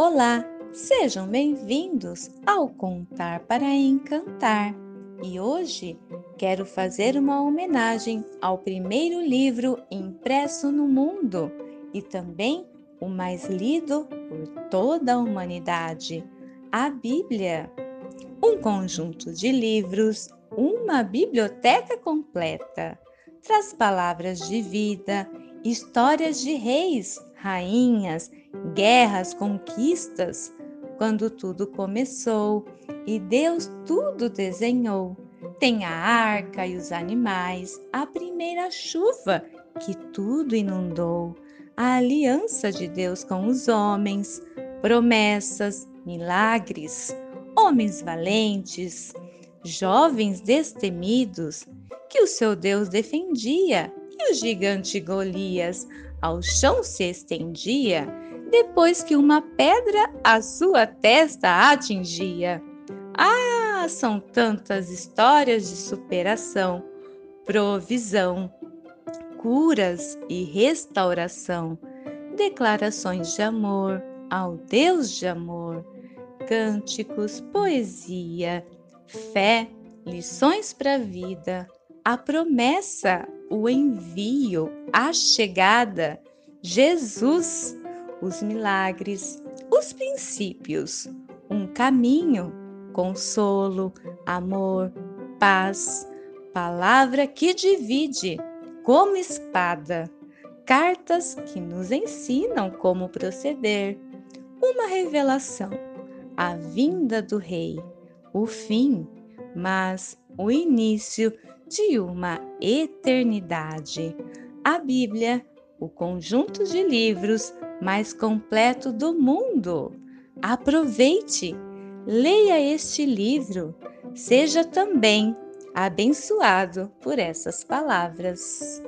Olá, sejam bem-vindos ao Contar para Encantar. E hoje quero fazer uma homenagem ao primeiro livro impresso no mundo e também o mais lido por toda a humanidade, a Bíblia. Um conjunto de livros, uma biblioteca completa. Traz palavras de vida, histórias de reis, rainhas, guerras, conquistas, quando tudo começou e Deus tudo desenhou. Tem a arca e os animais, a primeira chuva que tudo inundou, a aliança de Deus com os homens, promessas, milagres, homens valentes, jovens destemidos, que o seu Deus defendia, e o gigante Golias ao chão se estendia depois que uma pedra a sua testa atingia. Ah, são tantas histórias de superação, provisão, curas e restauração, declarações de amor ao Deus de amor, cânticos, poesia, fé, lições para a vida, a promessa, o envio, a chegada, Jesus os milagres, os princípios, um caminho, consolo, amor, paz, palavra que divide, como espada, cartas que nos ensinam como proceder, uma revelação, a vinda do Rei, o fim, mas o início de uma eternidade. A Bíblia, o conjunto de livros mais completo do mundo. Aproveite, leia este livro, seja também abençoado por essas palavras.